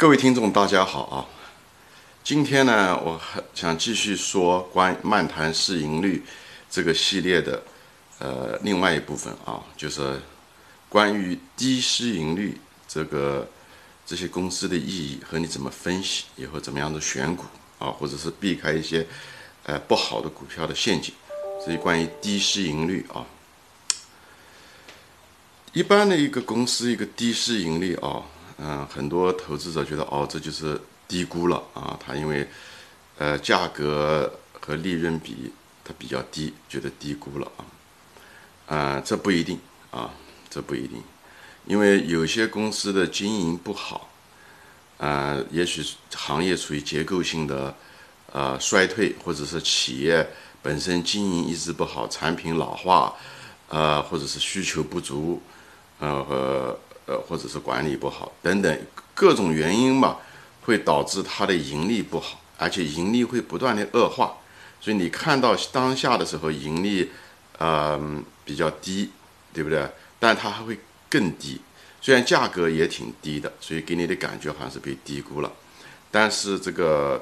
各位听众，大家好啊！今天呢，我还想继续说关于漫谈市盈率这个系列的呃另外一部分啊，就是关于低市盈率这个这些公司的意义和你怎么分析，以后怎么样的选股啊，或者是避开一些呃不好的股票的陷阱。所以关于低市盈率啊，一般的一个公司一个低市盈率啊。嗯，很多投资者觉得哦，这就是低估了啊。他因为，呃，价格和利润比它比较低，觉得低估了啊。啊，这不一定啊，这不一定，因为有些公司的经营不好，啊，也许行业处于结构性的呃衰退，或者是企业本身经营一直不好，产品老化，呃，或者是需求不足，呃和。呃，或者是管理不好等等各种原因吧，会导致它的盈利不好，而且盈利会不断的恶化。所以你看到当下的时候，盈利，嗯，比较低，对不对？但它还会更低。虽然价格也挺低的，所以给你的感觉好像是被低估了，但是这个。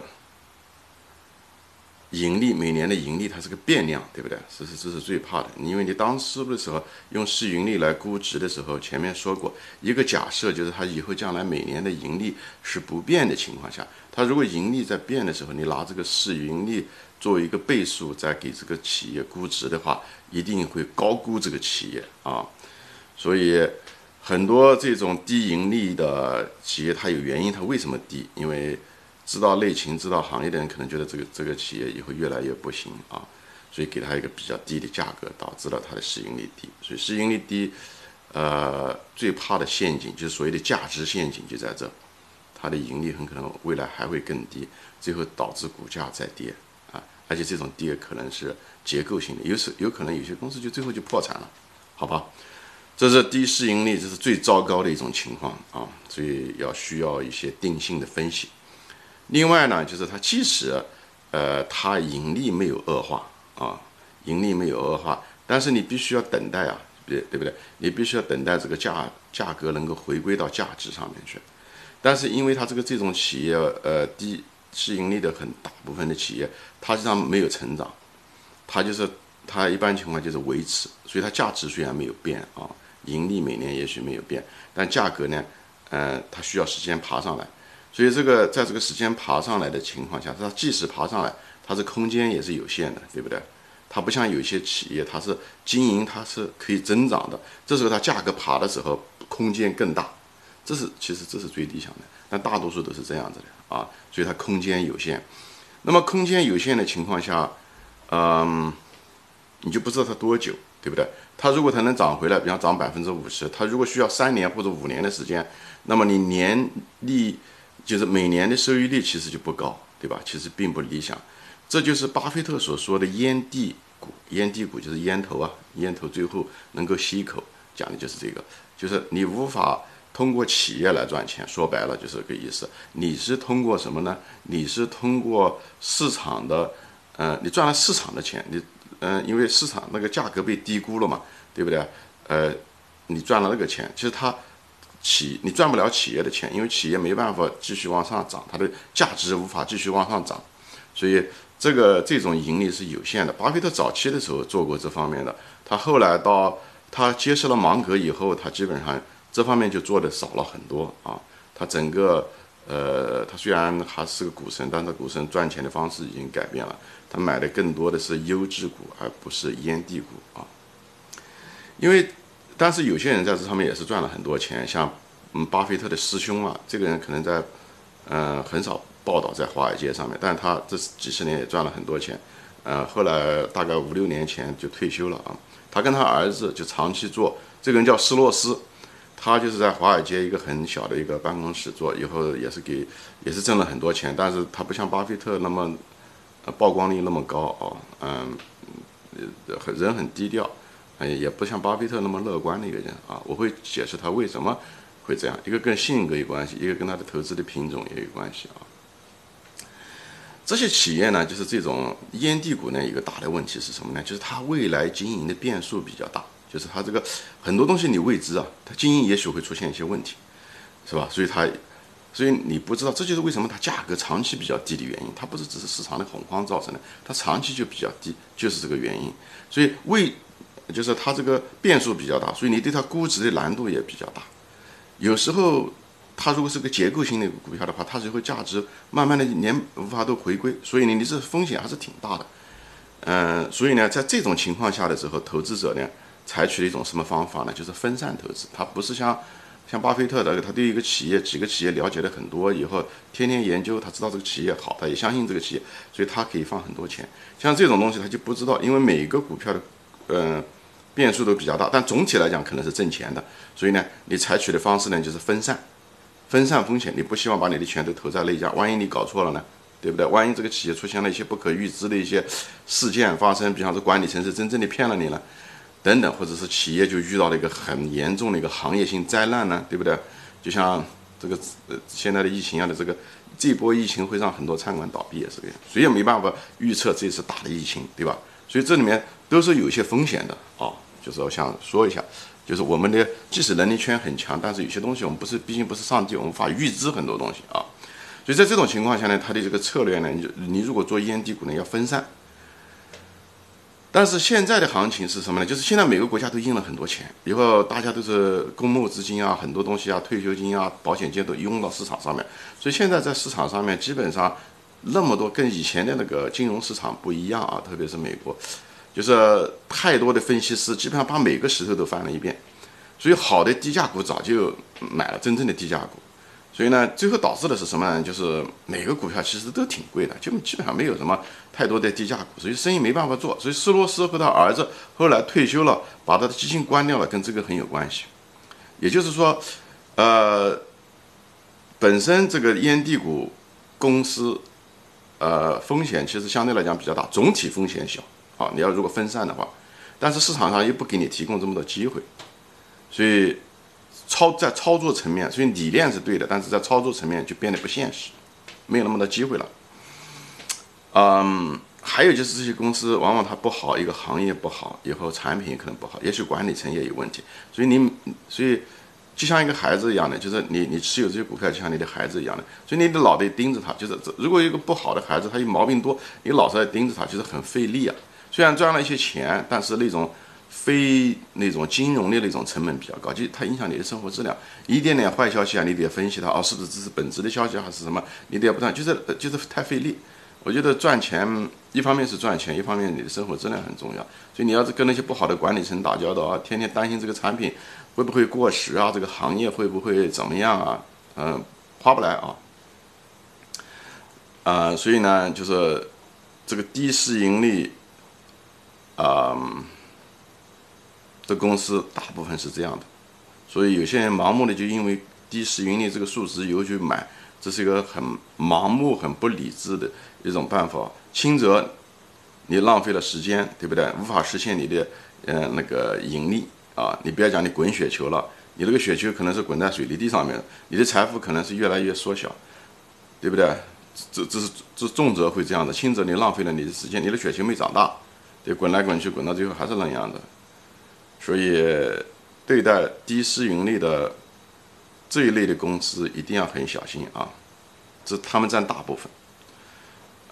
盈利每年的盈利它是个变量，对不对？这是这是最怕的，因为你当初的时候用市盈率来估值的时候，前面说过一个假设，就是它以后将来每年的盈利是不变的情况下，它如果盈利在变的时候，你拿这个市盈率作为一个倍数再给这个企业估值的话，一定会高估这个企业啊。所以很多这种低盈利的企业，它有原因，它为什么低？因为知道内情、知道行业的人可能觉得这个这个企业以后越来越不行啊，所以给他一个比较低的价格，导致了它的市盈率低。所以市盈率低，呃，最怕的陷阱就是所谓的价值陷阱就在这，它的盈利很可能未来还会更低，最后导致股价再跌啊，而且这种跌可能是结构性的，有时有可能有些公司就最后就破产了，好吧？这是低市盈率，这是最糟糕的一种情况啊，所以要需要一些定性的分析。另外呢，就是它即使，呃，它盈利没有恶化啊，盈利没有恶化，但是你必须要等待啊，对对不对？你必须要等待这个价价格能够回归到价值上面去。但是因为它这个这种企业，呃，低市盈利的很大部分的企业，它实际上没有成长，它就是它一般情况就是维持，所以它价值虽然没有变啊，盈利每年也许没有变，但价格呢，呃，它需要时间爬上来。所以这个在这个时间爬上来的情况下，它即使爬上来，它的空间也是有限的，对不对？它不像有些企业，它是经营，它是可以增长的。这时候它价格爬的时候，空间更大，这是其实这是最理想的。但大多数都是这样子的啊，所以它空间有限。那么空间有限的情况下，嗯，你就不知道它多久，对不对？它如果它能涨回来，比方涨百分之五十，它如果需要三年或者五年的时间，那么你年利就是每年的收益率其实就不高，对吧？其实并不理想，这就是巴菲特所说的烟蒂股。烟蒂股就是烟头啊，烟头最后能够吸一口，讲的就是这个，就是你无法通过企业来赚钱，说白了就是这个意思。你是通过什么呢？你是通过市场的，呃，你赚了市场的钱，你，嗯，因为市场那个价格被低估了嘛，对不对？呃，你赚了那个钱，其实它。企你赚不了企业的钱，因为企业没办法继续往上涨，它的价值无法继续往上涨，所以这个这种盈利是有限的。巴菲特早期的时候做过这方面的，他后来到他接受了芒格以后，他基本上这方面就做的少了很多啊。他整个呃，他虽然还是个股神，但是股神赚钱的方式已经改变了，他买的更多的是优质股，而不是烟蒂股啊，因为。但是有些人在这上面也是赚了很多钱，像嗯巴菲特的师兄啊，这个人可能在嗯很少报道在华尔街上面，但他这几十年也赚了很多钱，呃后来大概五六年前就退休了啊，他跟他儿子就长期做，这个人叫施洛斯，他就是在华尔街一个很小的一个办公室做，以后也是给也是挣了很多钱，但是他不像巴菲特那么曝光率那么高啊，嗯，很人很低调。哎，也不像巴菲特那么乐观的一个人啊。我会解释他为什么会这样，一个跟性格有关系，一个跟他的投资的品种也有关系啊。这些企业呢，就是这种烟蒂股呢，一个大的问题是什么呢？就是它未来经营的变数比较大，就是它这个很多东西你未知啊，它经营也许会出现一些问题，是吧？所以它所以你不知道，这就是为什么它价格长期比较低的原因。它不是只是市场的恐慌造成的，它长期就比较低，就是这个原因。所以为就是它这个变数比较大，所以你对它估值的难度也比较大。有时候它如果是个结构性的股票的话，它就会价值慢慢的连无法都回归，所以呢，你这风险还是挺大的。嗯，所以呢，在这种情况下的时候，投资者呢采取了一种什么方法呢？就是分散投资，它不是像。像巴菲特的，他对一个企业、几个企业了解的很多以后，天天研究，他知道这个企业好，他也相信这个企业，所以他可以放很多钱。像这种东西他就不知道，因为每个股票的，嗯，变数都比较大，但总体来讲可能是挣钱的。所以呢，你采取的方式呢就是分散，分散风险。你不希望把你的钱都投在那家，万一你搞错了呢，对不对？万一这个企业出现了一些不可预知的一些事件发生，比方说管理层是真正的骗了你了。等等，或者是企业就遇到了一个很严重的一个行业性灾难呢，对不对？就像这个呃现在的疫情一样的，这个这波疫情会让很多餐馆倒闭，也是这样，谁也没办法预测这次大的疫情，对吧？所以这里面都是有一些风险的啊。就是我想说一下，就是我们的即使能力圈很强，但是有些东西我们不是，毕竟不是上帝，我们无法预知很多东西啊。所以在这种情况下呢，它的这个策略呢，你你如果做烟低股呢，要分散。但是现在的行情是什么呢？就是现在每个国家都印了很多钱，以后大家都是公募资金啊，很多东西啊，退休金啊，保险金都用到市场上面，所以现在在市场上面基本上那么多跟以前的那个金融市场不一样啊，特别是美国，就是太多的分析师基本上把每个石头都翻了一遍，所以好的低价股早就买了真正的低价股。所以呢，最后导致的是什么呢？就是每个股票其实都挺贵的，就基本上没有什么太多的低价股，所以生意没办法做。所以斯罗斯和他儿子后来退休了，把他的基金关掉了，跟这个很有关系。也就是说，呃，本身这个烟蒂股公司，呃，风险其实相对来讲比较大，总体风险小。好，你要如果分散的话，但是市场上又不给你提供这么多机会，所以。操在操作层面，所以理念是对的，但是在操作层面就变得不现实，没有那么多机会了。嗯，还有就是这些公司往往它不好，一个行业不好，以后产品可能不好，也许管理层也有问题。所以你，所以就像一个孩子一样的，就是你你持有这些股票就像你的孩子一样的，所以你得老得盯着他。就是这如果一个不好的孩子，他有毛病多，你老是在盯着他，就是很费力啊。虽然赚了一些钱，但是那种。非那种金融的那种成本比较高，就它影响你的生活质量。一点点坏消息啊，你得分析它哦，是不是这是本质的消息还是什么？你得不断，就是就是太费力。我觉得赚钱一方面是赚钱，一方面你的生活质量很重要。所以你要是跟那些不好的管理层打交道啊，天天担心这个产品会不会过时啊，这个行业会不会怎么样啊？嗯，划不来啊。啊，所以呢，就是这个低市盈率，啊。的公司大部分是这样的，所以有些人盲目的就因为低市盈率这个数值有去买，这是一个很盲目、很不理智的一种办法。轻则你浪费了时间，对不对？无法实现你的嗯那个盈利啊！你不要讲你滚雪球了，你那个雪球可能是滚在水泥地上面，你的财富可能是越来越缩小，对不对？这这是这重则会这样的，轻则你浪费了你的时间，你的雪球没长大，对，滚来滚去，滚到最后还是那样的。所以，对待低市盈率的这一类的公司，一定要很小心啊！这他们占大部分，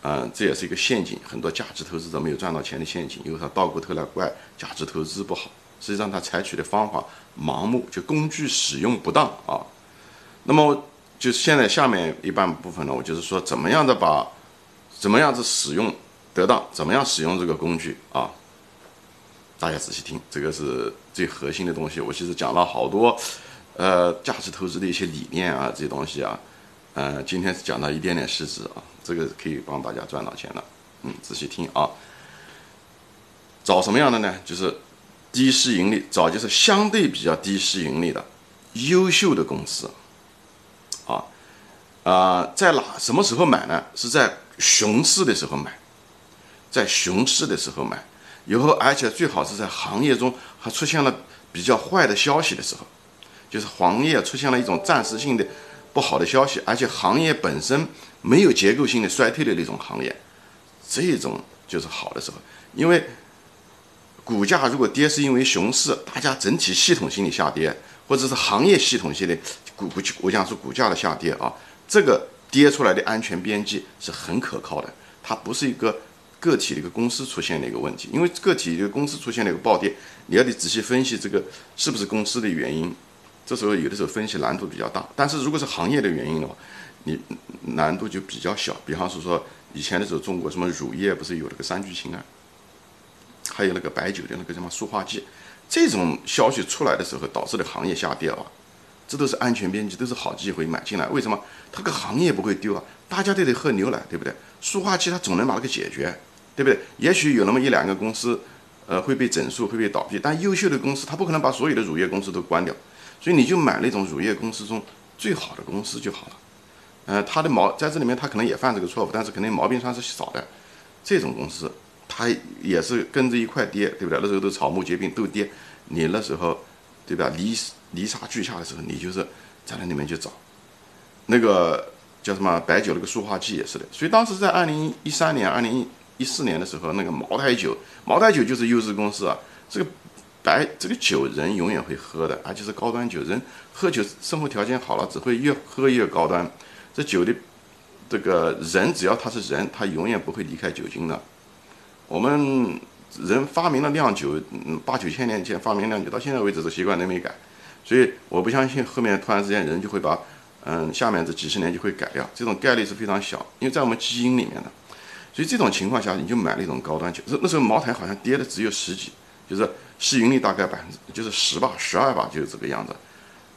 嗯，这也是一个陷阱，很多价值投资者没有赚到钱的陷阱，因为他倒过头来怪价值投资不好，实际上他采取的方法盲目，就工具使用不当啊。那么，就是现在下面一半部分呢，我就是说，怎么样的把，怎么样子使用得当，怎么样使用这个工具啊？大家仔细听，这个是最核心的东西。我其实讲了好多，呃，价值投资的一些理念啊，这些东西啊，呃，今天讲到一点点市值啊，这个可以帮大家赚到钱了。嗯，仔细听啊，找什么样的呢？就是低市盈率，找就是相对比较低市盈率的优秀的公司，啊啊，在哪什么时候买呢？是在熊市的时候买，在熊市的时候买。以后，而且最好是在行业中还出现了比较坏的消息的时候，就是行业出现了一种暂时性的不好的消息，而且行业本身没有结构性的衰退的那种行业，这种就是好的时候。因为股价如果跌是因为熊市，大家整体系统性的下跌，或者是行业系统性的股股我讲是股价的下跌啊，这个跌出来的安全边际是很可靠的，它不是一个个体的一个公司出现的一个问题，因为个体一个公司出现了一个暴跌，你要得仔细分析这个是不是公司的原因，这时候有的时候分析难度比较大，但是如果是行业的原因的话，你难度就比较小。比方是说以前的时候，中国什么乳业不是有这个三聚氰胺，还有那个白酒的那个什么塑化剂，这种消息出来的时候导致的行业下跌啊。这都是安全边际，都是好机会买进来。为什么？它个行业不会丢啊，大家都得喝牛奶，对不对？塑化剂它总能把它给解决，对不对？也许有那么一两个公司，呃，会被整数，会被倒闭，但优秀的公司它不可能把所有的乳业公司都关掉，所以你就买那种乳业公司中最好的公司就好了。呃，它的毛在这里面，它可能也犯这个错误，但是肯定毛病算是少的。这种公司它也是跟着一块跌，对不对？那时候都草木皆兵都跌，你那时候。对吧？泥泥沙俱下的时候，你就是在那里面去找，那个叫什么白酒那个塑化剂也是的。所以当时在二零一三年、二零一四年的时候，那个茅台酒，茅台酒就是优质公司啊。这个白这个酒人永远会喝的，而且是高端酒。人喝酒生活条件好了，只会越喝越高端。这酒的这个人只要他是人，他永远不会离开酒精的。我们。人发明了酿酒，嗯，八九千年前发明酿酒，到现在为止这习惯都没改，所以我不相信后面突然之间人就会把，嗯，下面这几十年就会改掉，这种概率是非常小，因为在我们基因里面的，所以这种情况下你就买那种高端酒，那那时候茅台好像跌的只有十几，就是市盈率大概百分之就是十吧，十二吧，就是这个样子，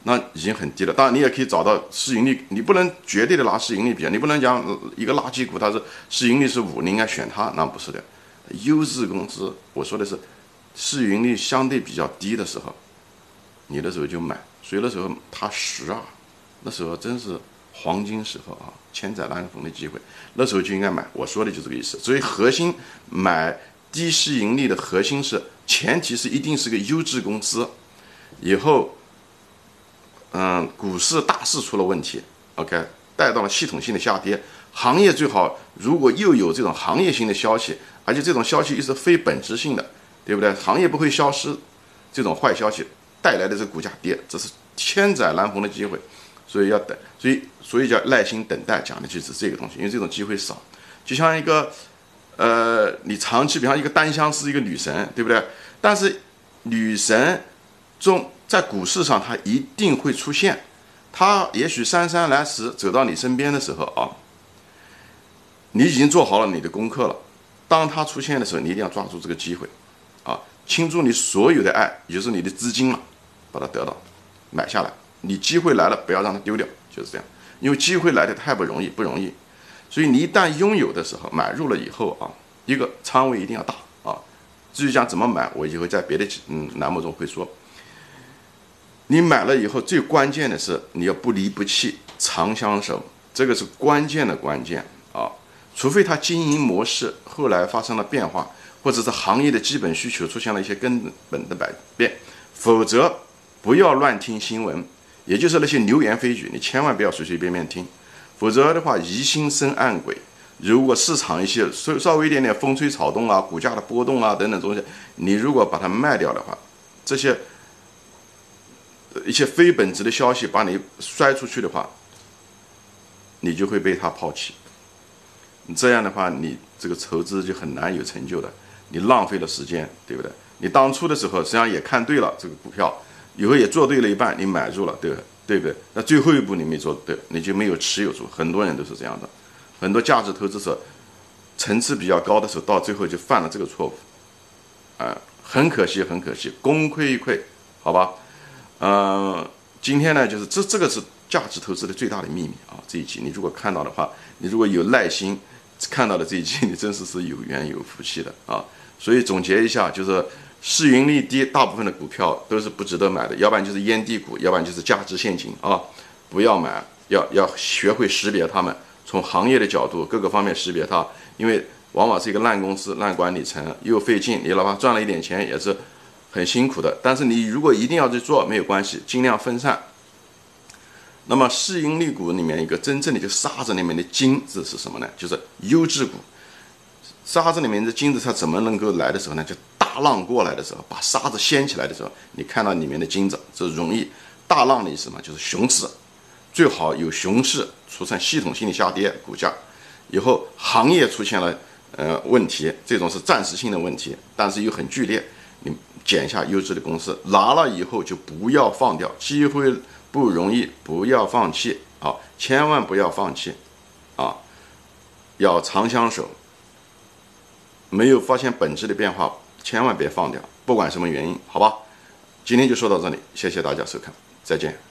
那已经很低了。当然你也可以找到市盈率，你不能绝对的拿市盈率比，你不能讲一个垃圾股它是市盈率是五，你应该选它，那不是的。优质公司，我说的是市盈率相对比较低的时候，你那时候就买。所以那时候它十二，那时候真是黄金时候啊，千载难逢的机会，那时候就应该买。我说的就这个意思。所以核心买低市盈率的核心是，前提是一定是个优质公司。以后，嗯，股市大势出了问题，OK，带到了系统性的下跌，行业最好如果又有这种行业性的消息。而且这种消息又是非本质性的，对不对？行业不会消失，这种坏消息带来的这股价跌，这是千载难逢的机会，所以要等，所以所以叫耐心等待，讲的就是这个东西。因为这种机会少，就像一个，呃，你长期，比方一个单相思，一个女神，对不对？但是女神中在股市上，她一定会出现，她也许姗姗来迟走到你身边的时候啊，你已经做好了你的功课了。当它出现的时候，你一定要抓住这个机会，啊，倾注你所有的爱，也就是你的资金嘛，把它得到，买下来。你机会来了，不要让它丢掉，就是这样。因为机会来的太不容易，不容易。所以你一旦拥有的时候，买入了以后啊，一个仓位一定要大啊。至于讲怎么买，我以后在别的嗯栏目中会说。你买了以后，最关键的是你要不离不弃，长相守，这个是关键的关键啊。除非它经营模式后来发生了变化，或者是行业的基本需求出现了一些根本的改变，否则不要乱听新闻，也就是那些流言蜚语，你千万不要随随便便听，否则的话疑心生暗鬼。如果市场一些稍稍微一点点风吹草动啊，股价的波动啊等等东西，你如果把它卖掉的话，这些一些非本质的消息把你摔出去的话，你就会被他抛弃。这样的话，你这个投资就很难有成就的，你浪费了时间，对不对？你当初的时候实际上也看对了这个股票，以后也做对了一半，你买入了，对不对不对？那最后一步你没做对，你就没有持有住。很多人都是这样的，很多价值投资者层次比较高的时候，到最后就犯了这个错误，啊，很可惜，很可惜，功亏一篑，好吧？嗯，今天呢，就是这这个是价值投资的最大的秘密啊！这一集你如果看到的话，你如果有耐心。看到的这一期，你真是是有缘有福气的啊！所以总结一下，就是市盈率低，大部分的股票都是不值得买的，要不然就是烟蒂股，要不然就是价值陷阱啊！不要买，要要学会识别它们，从行业的角度各个方面识别它，因为往往是一个烂公司、烂管理层，又费劲，你哪怕赚了一点钱也是很辛苦的。但是你如果一定要去做，没有关系，尽量分散。那么市盈率股里面一个真正的就沙子里面的金子是什么呢？就是优质股。沙子里面的金子它怎么能够来的时候呢？就大浪过来的时候，把沙子掀起来的时候，你看到里面的金子，这容易大浪的意思嘛？就是熊市。最好有熊市出现系统性的下跌，股价以后行业出现了呃问题，这种是暂时性的问题，但是又很剧烈，你捡一下优质的公司，拿了以后就不要放掉，机会不容易，不要放弃啊，千万不要放弃啊，要长相守，没有发现本质的变化，千万别放掉，不管什么原因，好吧？今天就说到这里，谢谢大家收看，再见。